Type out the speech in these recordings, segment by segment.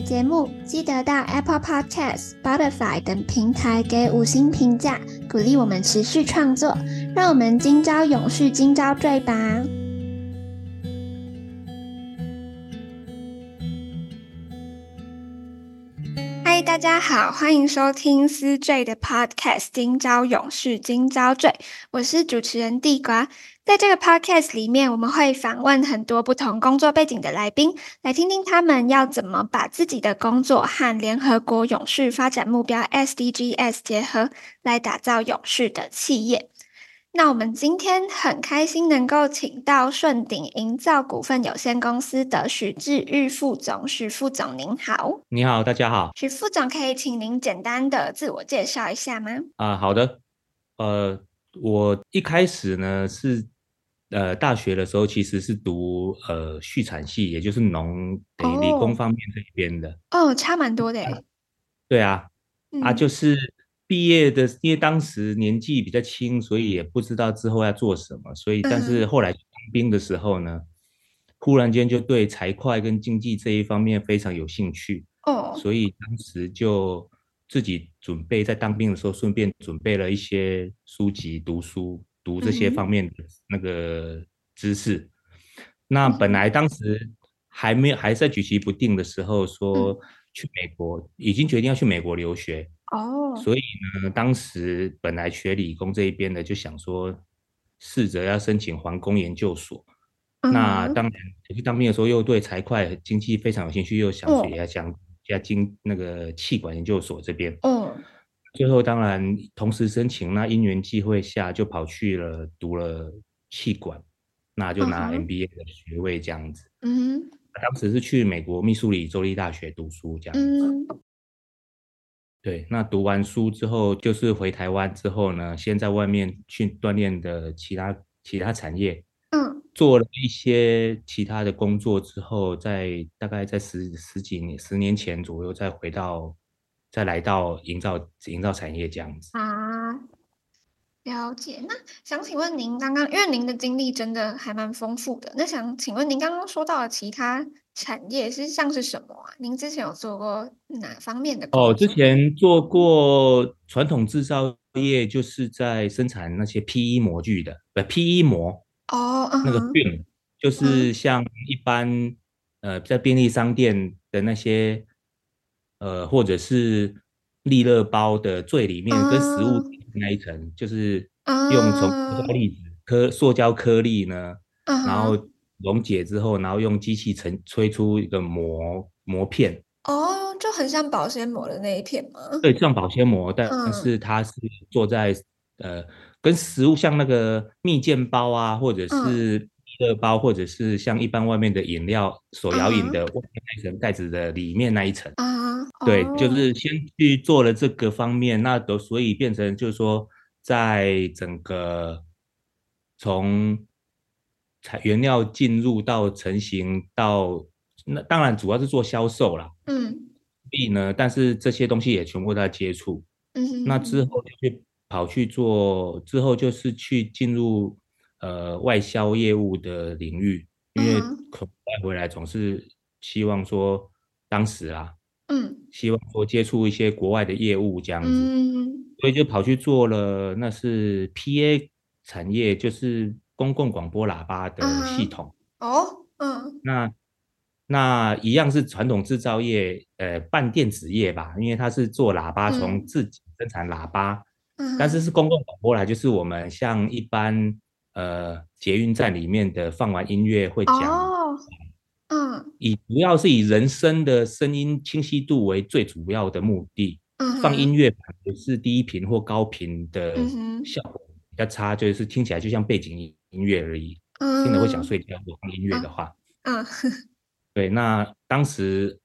节目记得到 Apple Podcast、Spotify 等平台给五星评价，鼓励我们持续创作。让我们今朝永续，今朝醉吧！大家好，欢迎收听思醉的 Podcast《今朝勇士，今朝醉》，我是主持人地瓜。在这个 podcast 里面，我们会访问很多不同工作背景的来宾，来听听他们要怎么把自己的工作和联合国永续发展目标 SDGs 结合，来打造永续的企业。那我们今天很开心能够请到顺鼎营造股份有限公司的许志玉副总，许副总您好。你好，大家好。许副总，可以请您简单的自我介绍一下吗？啊，好的。呃，我一开始呢是。呃，大学的时候其实是读呃畜产系，也就是农理工方面这一边的。哦，差蛮多的。对啊，嗯、啊，就是毕业的，因为当时年纪比较轻，所以也不知道之后要做什么，所以但是后来当兵的时候呢，嗯、忽然间就对财会跟经济这一方面非常有兴趣。哦，所以当时就自己准备在当兵的时候，顺便准备了一些书籍读书。读这些方面的那个知识，嗯、那本来当时还没有还在举棋不定的时候，说去美国，嗯、已经决定要去美国留学哦。所以呢，当时本来学理工这一边的就想说，试着要申请环工研究所。嗯、那当然去当兵的时候又对财会经济非常有兴趣，又想学一下讲加经那个气管研究所这边。嗯。最后当然同时申请，那因缘际会下就跑去了读了气管，那就拿 MBA 的学位这样子。嗯哼，当时是去美国密苏里州立大学读书这样子。嗯。对，那读完书之后就是回台湾之后呢，先在外面去锻炼的其他其他产业。嗯。做了一些其他的工作之后，在大概在十十几年十年前左右再回到。再来到营造营造产业这样子啊，了解。那想请问您刚刚，因为您的经历真的还蛮丰富的，那想请问您刚刚说到了其他产业是像是什么啊？您之前有做过哪方面的？哦，之前做过传统制造业，就是在生产那些 PE 模具的，不 PE 膜哦，那个 film 就是像一般、嗯、呃在便利商店的那些。呃，或者是利乐包的最里面跟食物那一层，uh, 就是用从颗粒子颗塑胶颗粒呢，uh. 然后溶解之后，然后用机器成吹出一个膜膜片。哦，oh, 就很像保鲜膜的那一片吗？对，像保鲜膜，但是它是做在、uh. 呃，跟食物像那个蜜饯包啊，或者是利乐包，uh. 或者是像一般外面的饮料所摇饮的外面那层盖子的里面那一层。Uh. 对，就是先去做了这个方面，那都所以变成就是说，在整个从材原料进入到成型到那当然主要是做销售啦，嗯，所以呢，但是这些东西也全部在接触，嗯，那之后就去跑去做，之后就是去进入呃外销业务的领域，因为可带回来总是希望说当时啊。嗯，希望说接触一些国外的业务这样子，嗯，所以就跑去做了，那是 PA 产业，就是公共广播喇叭的系统。哦，嗯，那那一样是传统制造业，呃，半电子业吧，因为它是做喇叭，从自己生产喇叭，嗯，但是是公共广播啦，就是我们像一般呃捷运站里面的放完音乐会讲。哦嗯，以主要是以人声的声音清晰度为最主要的目的。嗯，放音乐不是低频或高频的效果比较差，就是听起来就像背景音乐而已。嗯，听了会想睡觉。我放音乐的话，嗯，对。那当时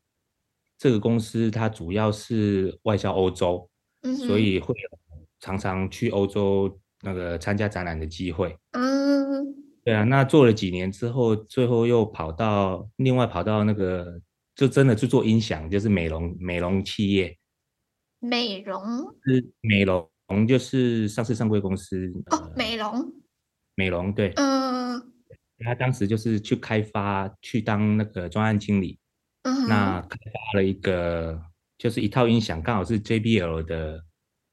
这个公司它主要是外销欧洲，嗯，所以会常常去欧洲那个参加展览的机会。嗯，对啊，那做了几年之后，最后又跑到另外跑到那个，就真的去做音响，就是美容美容企业。美容是美容，就是上市上柜公司哦。美容，美容对，嗯，他当时就是去开发，去当那个专案经理。嗯，那开发了一个，就是一套音响，刚好是 JBL 的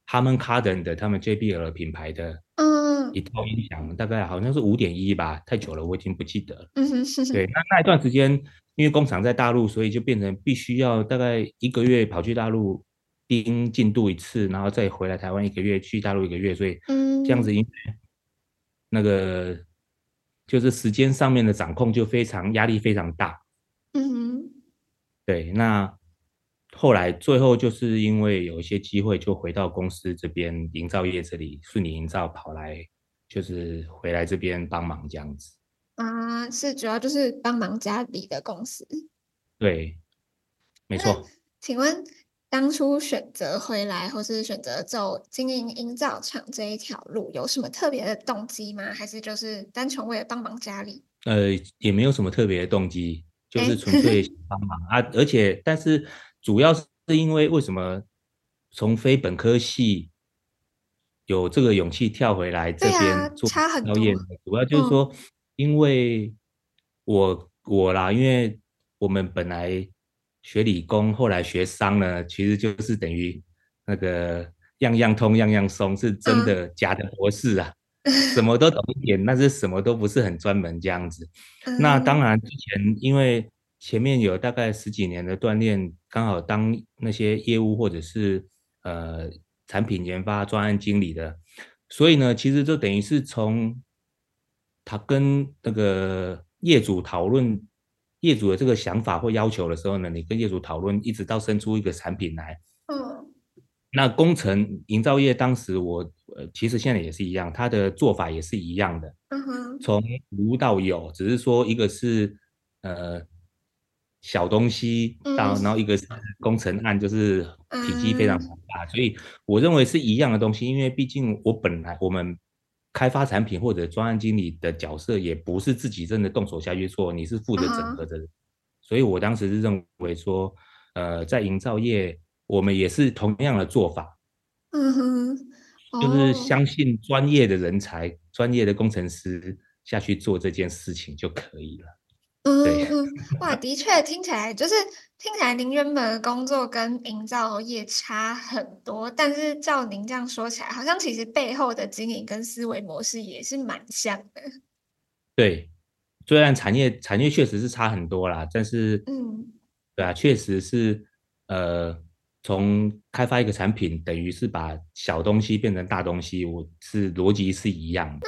Harman Kardon 的他们 JBL 品牌的，嗯，一套音响，大概好像是五点一吧，太久了，我已经不记得了。嗯哼，对，那那一段时间，因为工厂在大陆，所以就变成必须要大概一个月跑去大陆。盯进度一次，然后再回来台湾一个月，去大陆一个月，所以这样子，因为那个就是时间上面的掌控就非常压力非常大。嗯哼，对。那后来最后就是因为有一些机会，就回到公司这边营造业这里，顺利营造跑来，就是回来这边帮忙这样子。啊，是主要就是帮忙家里的公司。对，没错。请问。当初选择回来，或是选择走经营营造厂这一条路，有什么特别的动机吗？还是就是单纯为了帮忙家里？呃，也没有什么特别的动机，就是纯粹帮忙啊。而且，但是主要是因为为什么从非本科系有这个勇气跳回来这边做表演？主要就是说，因为我我啦，因为我们本来。学理工，后来学商呢，其实就是等于那个样样通样样松，是真的假的博士啊，嗯、什么都懂一点，但是什么都不是很专门这样子。嗯、那当然之前因为前面有大概十几年的锻炼，刚好当那些业务或者是呃产品研发专案经理的，所以呢，其实就等于是从他跟那个业主讨论。业主的这个想法或要求的时候呢，你跟业主讨论，一直到生出一个产品来。嗯，那工程营造业当时我呃，其实现在也是一样，它的做法也是一样的。嗯哼，从无到有，只是说一个是呃小东西到，然后一个是工程案，就是体积非常大，所以我认为是一样的东西，因为毕竟我本来我们。开发产品或者专案经理的角色，也不是自己真的动手下去做，你是负责整合的人。Uh huh. 所以我当时是认为说，呃，在营造业，我们也是同样的做法。嗯哼、uh，huh. oh. 就是相信专业的人才、专业的工程师下去做这件事情就可以了。嗯，嗯哇，的确听起来就是听起来您原本的工作跟营造业差很多，但是照您这样说起来，好像其实背后的经营跟思维模式也是蛮像的。对，虽然产业产业确实是差很多啦，但是嗯，对啊，确实是呃，从开发一个产品，等于是把小东西变成大东西，我是逻辑是一样的。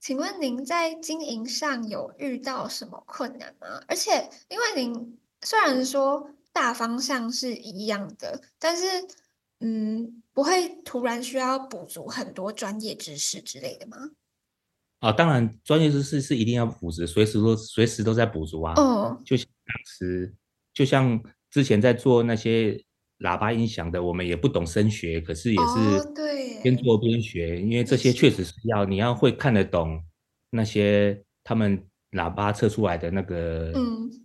请问您在经营上有遇到什么困难吗？而且，因为您虽然说大方向是一样的，但是，嗯，不会突然需要补足很多专业知识之类的吗？啊，当然，专业知识是一定要补足，随时都随时都在补足啊。哦，就像当时，就像之前在做那些喇叭音响的，我们也不懂声学，可是也是对边做边学，哦、因为这些确实是要你要会看得懂那些他们喇叭测出来的那个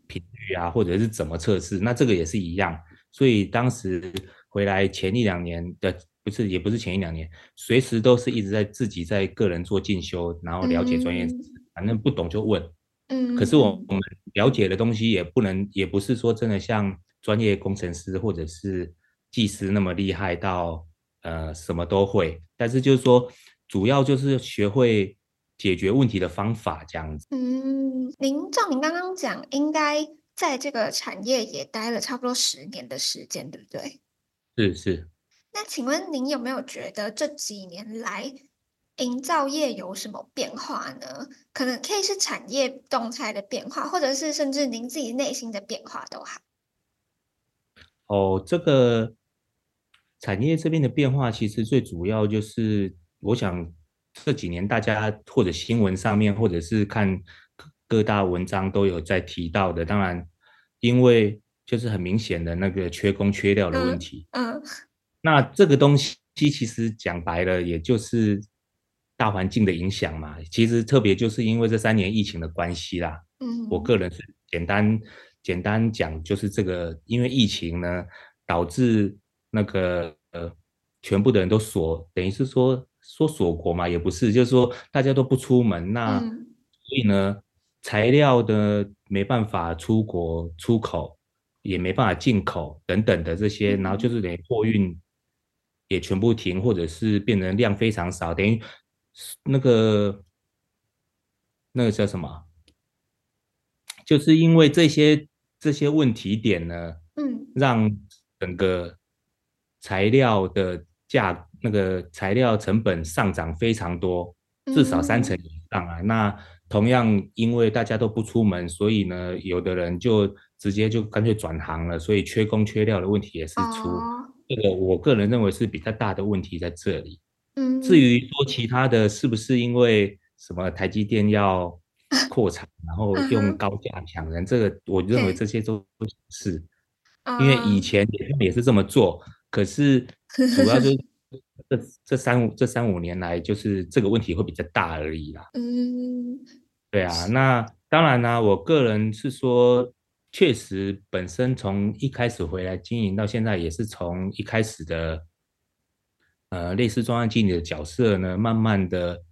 频率啊，嗯、或者是怎么测试，那这个也是一样。所以当时回来前一两年的不是也不是前一两年，随时都是一直在自己在个人做进修，然后了解专业反正不懂就问。嗯，可是我我们了解的东西也不能，也不是说真的像。专业工程师或者是技师那么厉害到呃什么都会，但是就是说主要就是学会解决问题的方法这样子。嗯，您照您刚刚讲，应该在这个产业也待了差不多十年的时间，对不对？是是。那请问您有没有觉得这几年来营造业有什么变化呢？可能可以是产业动态的变化，或者是甚至您自己内心的变化都好。哦，这个产业这边的变化，其实最主要就是，我想这几年大家或者新闻上面，或者是看各大文章都有在提到的。当然，因为就是很明显的那个缺工缺料的问题。嗯，嗯，那这个东西其实讲白了，也就是大环境的影响嘛。其实特别就是因为这三年疫情的关系啦。嗯，我个人是简单简单讲，就是这个，因为疫情呢，导致那个呃，全部的人都锁，等于是说说锁国嘛，也不是，就是说大家都不出门，那、嗯、所以呢，材料的没办法出国出口。也没办法进口等等的这些，然后就是等于货运也全部停，或者是变成量非常少，等于那个那个叫什么？就是因为这些这些问题点呢，嗯，让整个材料的价那个材料成本上涨非常多，至少三成以上啊。那同样因为大家都不出门，所以呢，有的人就。直接就干脆转行了，所以缺工缺料的问题也是出。哦、这个我个人认为是比较大的问题在这里。嗯，至于说其他的是不是因为什么台积电要 扩产，然后用高价抢人，这个我认为这些都不是。因为以前他们也是这么做，可是主要就是 这这三五这三五年来，就是这个问题会比较大而已啦。嗯，对啊，那当然呢，我个人是说。确实，本身从一开始回来经营到现在，也是从一开始的呃类似专案经理的角色呢，慢慢的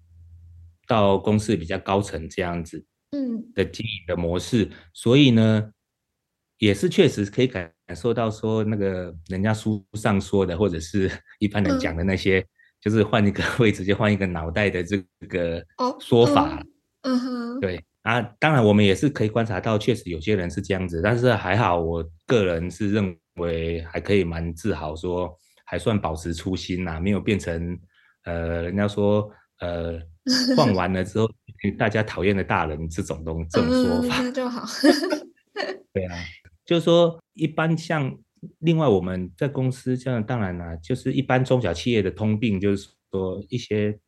到公司比较高层这样子，嗯的经营的模式，所以呢，也是确实可以感受到说那个人家书上说的，或者是 一般人讲的那些，就是换一个位置就换一个脑袋的这个说法，嗯哼，对。啊，当然我们也是可以观察到，确实有些人是这样子，但是还好，我个人是认为还可以蛮自豪，说还算保持初心呐、啊，没有变成呃，人家说呃，换 完了之后大家讨厌的大人这种东这种说法，那就好。对啊，就是说一般像另外我们在公司这样，当然啦、啊，就是一般中小企业的通病，就是说一些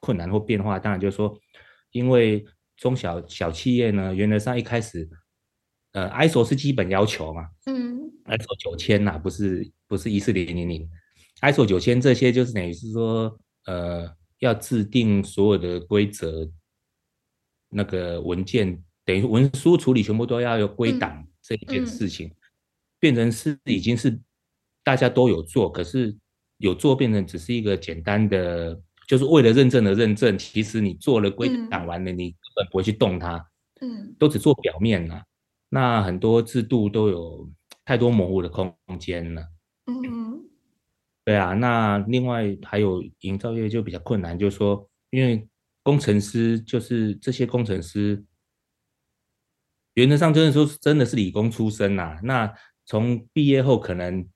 困难或变化，当然就是说因为。中小小企业呢，原则上一开始，呃，ISO 是基本要求嘛，嗯，ISO 九千呐，不是不是一四零零零，ISO 九千这些就是等于是说，呃，要制定所有的规则，那个文件等于文书处理全部都要有归档这一件事情，嗯嗯、变成是已经是大家都有做，可是有做变成只是一个简单的。就是为了认证的认证，其实你做了归档完了，嗯、你根本不会去动它，嗯，都只做表面了。那很多制度都有太多模糊的空间了，嗯，对啊。那另外还有营造业就比较困难，就是说，因为工程师就是这些工程师，原则上真的说真的是理工出身呐、啊。那从毕业后可能。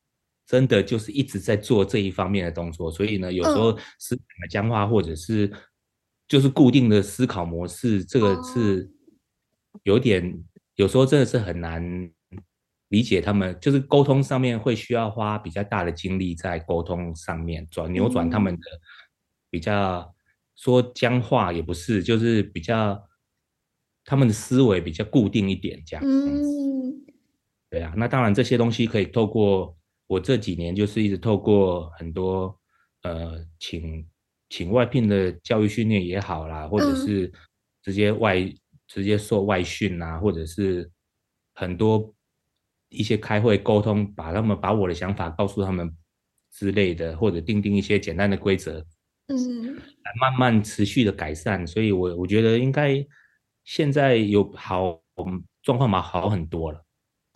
真的就是一直在做这一方面的动作，所以呢，有时候思想僵化，或者是就是固定的思考模式，这个是有点，有时候真的是很难理解他们，就是沟通上面会需要花比较大的精力在沟通上面，转扭转他们的比较说僵化也不是，就是比较他们的思维比较固定一点这样。嗯，对啊，那当然这些东西可以透过。我这几年就是一直透过很多呃，请请外聘的教育训练也好啦，或者是直接外直接受外训啊，或者是很多一些开会沟通，把他们把我的想法告诉他们之类的，或者订定一些简单的规则，嗯，来慢慢持续的改善。所以我我觉得应该现在有好状况嘛，好很多了。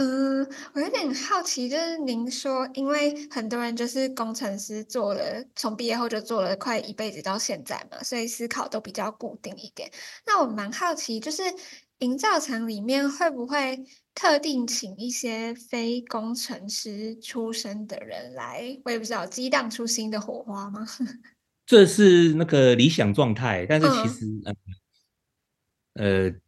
嗯，我有点好奇，就是您说，因为很多人就是工程师做了，从毕业后就做了快一辈子到现在嘛，所以思考都比较固定一点。那我蛮好奇，就是营造厂里面会不会特定请一些非工程师出身的人来，我也不知道激荡出新的火花吗？这是那个理想状态，但是其实，嗯、呃。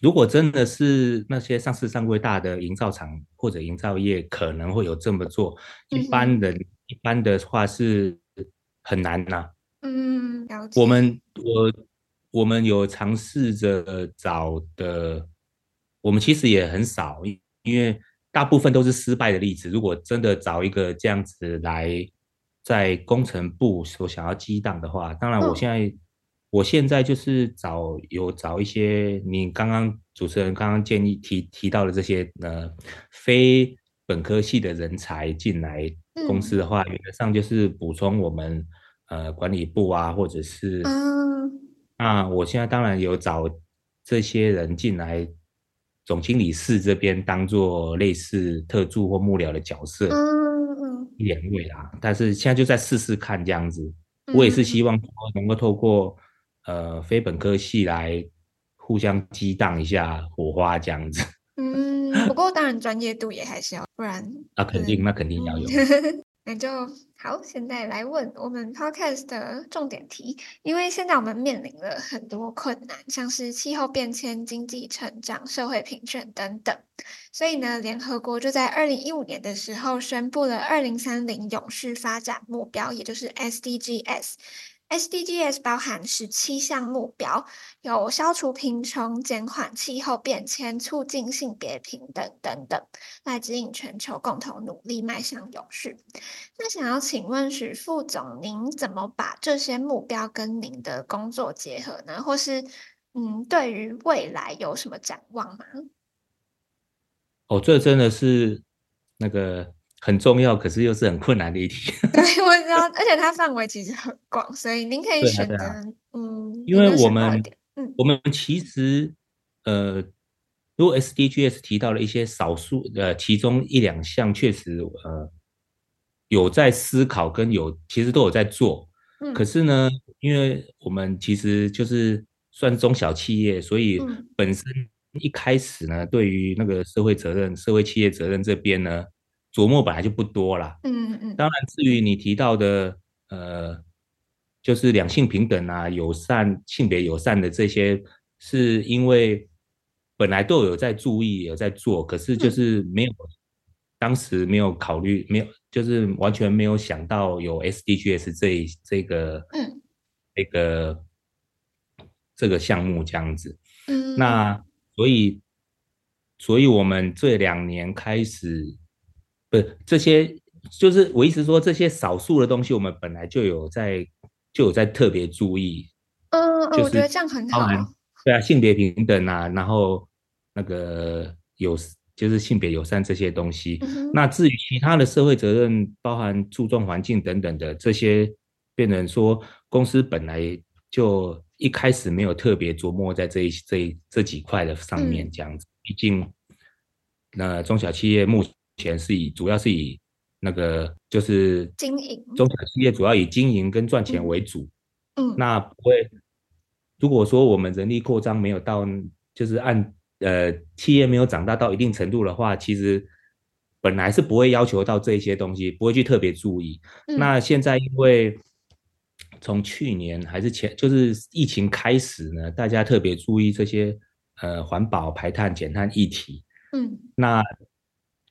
如果真的是那些上市上柜大的营造厂或者营造业可能会有这么做，一般人一般的话是很难呐、啊。嗯，了解。我们我我们有尝试着找的，我们其实也很少，因为大部分都是失败的例子。如果真的找一个这样子来在工程部所想要激荡的话，当然我现在、嗯、我现在就是找有找一些你刚刚主持人刚刚建议提提到的这些呃非本科系的人才进来公司的话，嗯、原则上就是补充我们呃管理部啊，或者是嗯，那我现在当然有找这些人进来。总经理室这边当做类似特助或幕僚的角色，嗯嗯，一两位啦，但是现在就再试试看这样子。我也是希望说能够透过呃非本科系来互相激荡一下火花这样子。嗯，不过当然专业度也还是要，不然那 肯定那肯定要有。那就好，现在来问我们 podcast 的重点题，因为现在我们面临了很多困难，像是气候变迁、经济成长、社会平权等等，所以呢，联合国就在二零一五年的时候宣布了二零三零永续发展目标，也就是 SDGs。SDGs 包含十七项目标，有消除贫穷、减缓气候变迁、促进性别平等等等，来指引全球共同努力迈向永续。那想要请问许副总，您怎么把这些目标跟您的工作结合呢？或是嗯，对于未来有什么展望吗？哦，这真的是那个。很重要，可是又是很困难的一题。对，我知道，而且它范围其实很广，所以您可以选择，啊啊、嗯，因为我们，嗯，我们其实，呃，如果 SDGs 提到了一些少数，呃，其中一两项确实，呃，有在思考跟有，其实都有在做。嗯，可是呢，因为我们其实就是算中小企业，所以本身一开始呢，对于那个社会责任、社会企业责任这边呢。琢磨本来就不多啦，嗯嗯嗯，当然，至于你提到的，呃，就是两性平等啊、友善、性别友善的这些，是因为本来都有在注意、有在做，可是就是没有，嗯、当时没有考虑，没有，就是完全没有想到有 SDGs 这这个，嗯，这个这个项目这样子，嗯，那所以，所以我们这两年开始。不，这些就是我意思说，这些少数的东西，我们本来就有在，就有在特别注意。嗯，就是、我觉得这样很好。对啊，性别平等啊，然后那个有就是性别友善这些东西。嗯、那至于其他的社会责任，包含注重环境等等的这些，变成说公司本来就一开始没有特别琢磨在这一这一这几块的上面这样子。毕、嗯、竟，那中小企业目前。钱是以主要是以那个就是经营中小企业主要以经营跟赚钱为主，嗯，那不会如果说我们人力扩张没有到，就是按呃企业没有长大到一定程度的话，其实本来是不会要求到这些东西，不会去特别注意。嗯、那现在因为从去年还是前就是疫情开始呢，大家特别注意这些呃环保排碳减碳议题，嗯，那。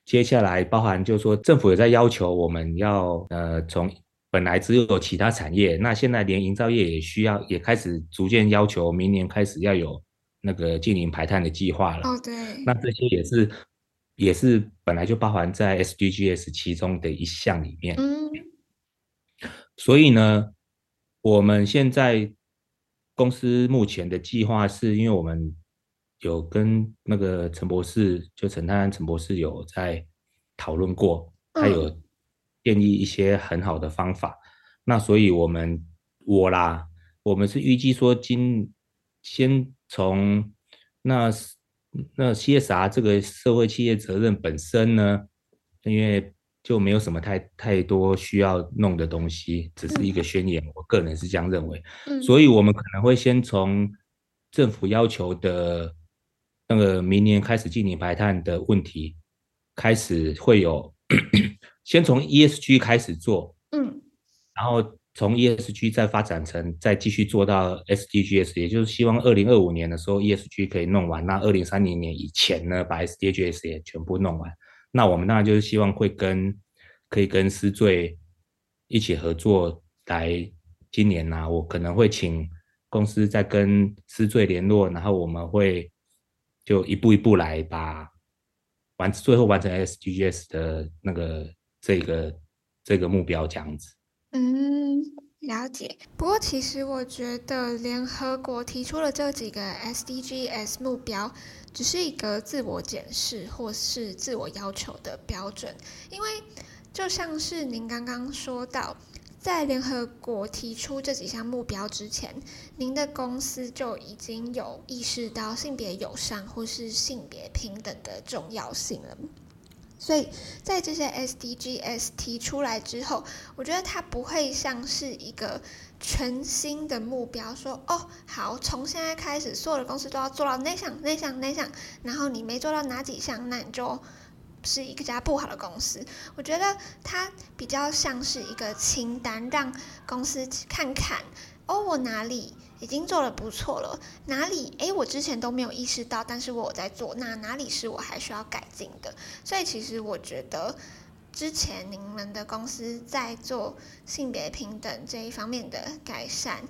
接下来包含就是说，政府也在要求我们要呃，从本来只有其他产业，那现在连营造业也需要，也开始逐渐要求明年开始要有那个净零排碳的计划了。哦，对。那这些也是也是本来就包含在 SDGs 其中的一项里面。嗯。所以呢，我们现在公司目前的计划是因为我们。有跟那个陈博士，就陈泰安陈博士有在讨论过，他有建议一些很好的方法。嗯、那所以我们我啦，我们是预计说今先从那那 CSR 这个社会企业责任本身呢，因为就没有什么太太多需要弄的东西，只是一个宣言。嗯、我个人是这样认为，嗯、所以我们可能会先从政府要求的。那个明年开始进行排碳的问题，开始会有，先从 ESG 开始做，嗯，然后从 ESG 再发展成，再继续做到 SDGs，也就是希望二零二五年的时候 ESG 可以弄完，那二零三零年以前呢，把 SDGs 也全部弄完。那我们当然就是希望会跟，可以跟思缀一起合作，来今年呢、啊，我可能会请公司再跟思缀联络，然后我们会。就一步一步来把完最后完成 SDGs 的那个这个这个目标这样子。嗯，了解。不过其实我觉得联合国提出了这几个 SDGs 目标，只是一个自我检视或是自我要求的标准，因为就像是您刚刚说到。在联合国提出这几项目标之前，您的公司就已经有意识到性别友善或是性别平等的重要性了。所以在这些 SDGs 提出来之后，我觉得它不会像是一个全新的目标，说哦，好，从现在开始，所有的公司都要做到那项、那项、那项，然后你没做到哪几项，那你就。是一家不好的公司，我觉得它比较像是一个清单，让公司看看哦，我哪里已经做得不错了，哪里诶，我之前都没有意识到，但是我在做，那哪里是我还需要改进的？所以其实我觉得之前你们的公司在做性别平等这一方面的改善，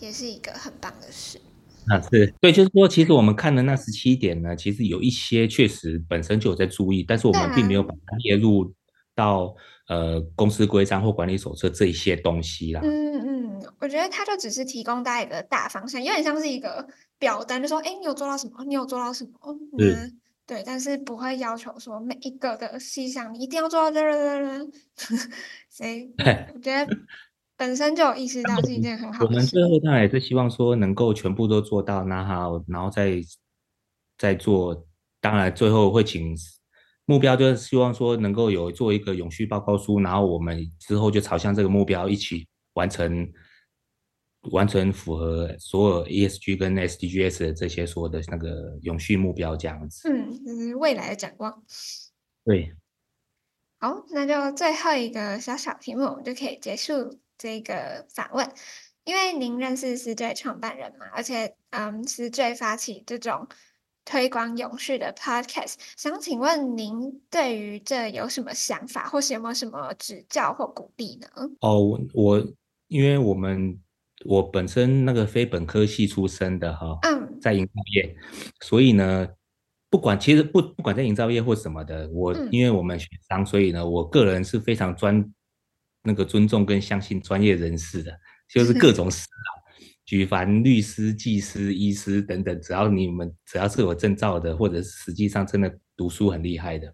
也是一个很棒的事。啊，是对，就是说，其实我们看的那十七点呢，其实有一些确实本身就有在注意，但是我们并没有把它列入到呃公司规章或管理手册这一些东西啦。嗯嗯，我觉得它就只是提供大家一个大方向，有点像是一个表单，就说，哎，你有做到什么？你有做到什么？嗯，对，但是不会要求说每一个的细项你一定要做到这这这，所以 我觉得。本身就有意识到是一件很好的。我们最后当然也是希望说能够全部都做到，那好，然后再再做。当然最后会请目标，就是希望说能够有做一个永续报告书，然后我们之后就朝向这个目标一起完成，完成符合所有 ESG 跟 SDGs 的这些所有的那个永续目标这样子。嗯，就是未来的展望。对。好，那就最后一个小小题目，我们就可以结束。这个访问，因为您认识思缀创办人嘛，而且嗯，思缀发起这种推广永续的 podcast，想请问您对于这有什么想法，或是有没有什么指教或鼓励呢？哦，我因为我们我本身那个非本科系出身的哈，嗯，在营造业，所以呢，不管其实不不管在营造业或什么的，我、嗯、因为我们学商，所以呢，我个人是非常专。那个尊重跟相信专业人士的，就是各种师啊，举凡律师、技师、医师等等，只要你们只要是有证照的，或者是实际上真的读书很厉害的，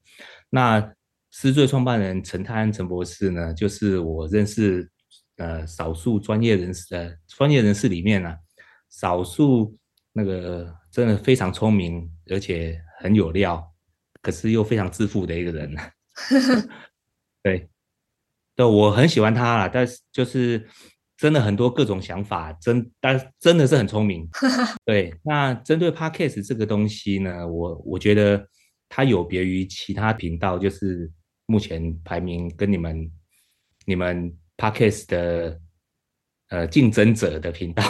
那思缀创办人陈泰安陈博士呢，就是我认识呃少数专业人士的专业人士里面呢、啊，少数那个真的非常聪明，而且很有料，可是又非常自负的一个人，对。对，我很喜欢他啦，但是就是真的很多各种想法，真但真的是很聪明。对，那针对 Podcast 这个东西呢，我我觉得它有别于其他频道，就是目前排名跟你们你们 Podcast 的呃竞争者的频道。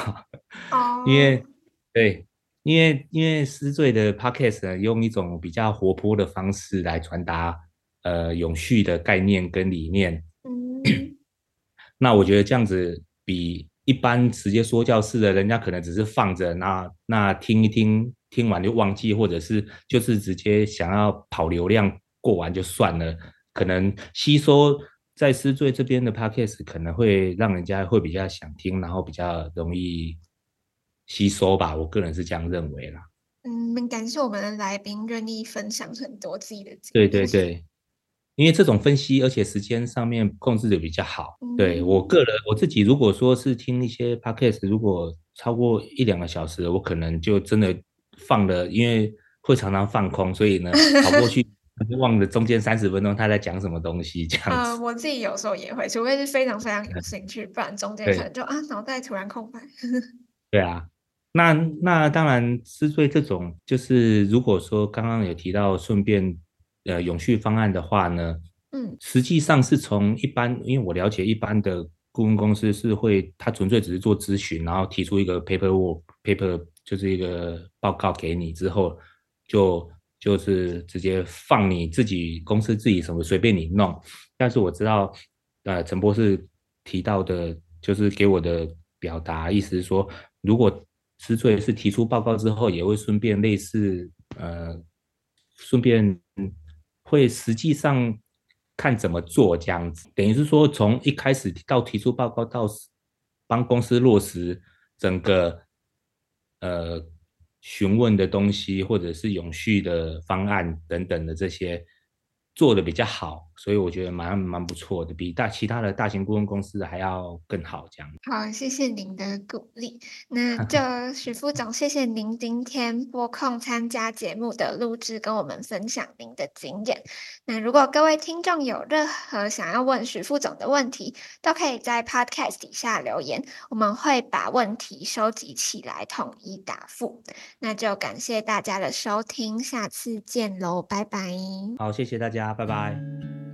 哦。因为对，因为因为思缀的 Podcast 呢，用一种比较活泼的方式来传达呃永续的概念跟理念。那我觉得这样子比一般直接说教式的，人家可能只是放着，那那听一听，听完就忘记，或者是就是直接想要跑流量过完就算了，可能吸收在思缀这边的 podcast 可能会让人家会比较想听，然后比较容易吸收吧，我个人是这样认为啦。嗯，感谢我们的来宾愿意分享很多自己的经历。对对对。因为这种分析，而且时间上面控制的比较好。嗯、对我个人，我自己如果说是听一些 podcast，如果超过一两个小时，我可能就真的放了，因为会常常放空，所以呢，跑过去就 忘了中间三十分钟他在讲什么东西这样子。呃，我自己有时候也会，除非是非常非常有兴趣，不然中间可能就啊脑袋突然空白。对啊，那那当然，思缀这种就是如果说刚刚有提到，顺便。呃，永续方案的话呢，嗯，实际上是从一般，因为我了解一般的顾问公司是会，他纯粹只是做咨询，然后提出一个 paperwork paper，就是一个报告给你之后，就就是直接放你自己公司自己什么随便你弄。但是我知道，呃，陈博士提到的，就是给我的表达意思是说，如果思缀是提出报告之后，也会顺便类似，呃，顺便。会实际上看怎么做这样子，等于是说从一开始到提出报告到帮公司落实整个呃询问的东西，或者是永续的方案等等的这些。做的比较好，所以我觉得蛮蛮不错的，比大其他的大型顾问公司还要更好。这样好，谢谢您的鼓励。那 就许副总，谢谢您今天拨空参加节目的录制，跟我们分享您的经验。那如果各位听众有任何想要问许副总的问题，都可以在 Podcast 底下留言，我们会把问题收集起来，统一答复。那就感谢大家的收听，下次见喽，拜拜。好，谢谢大家。拜拜。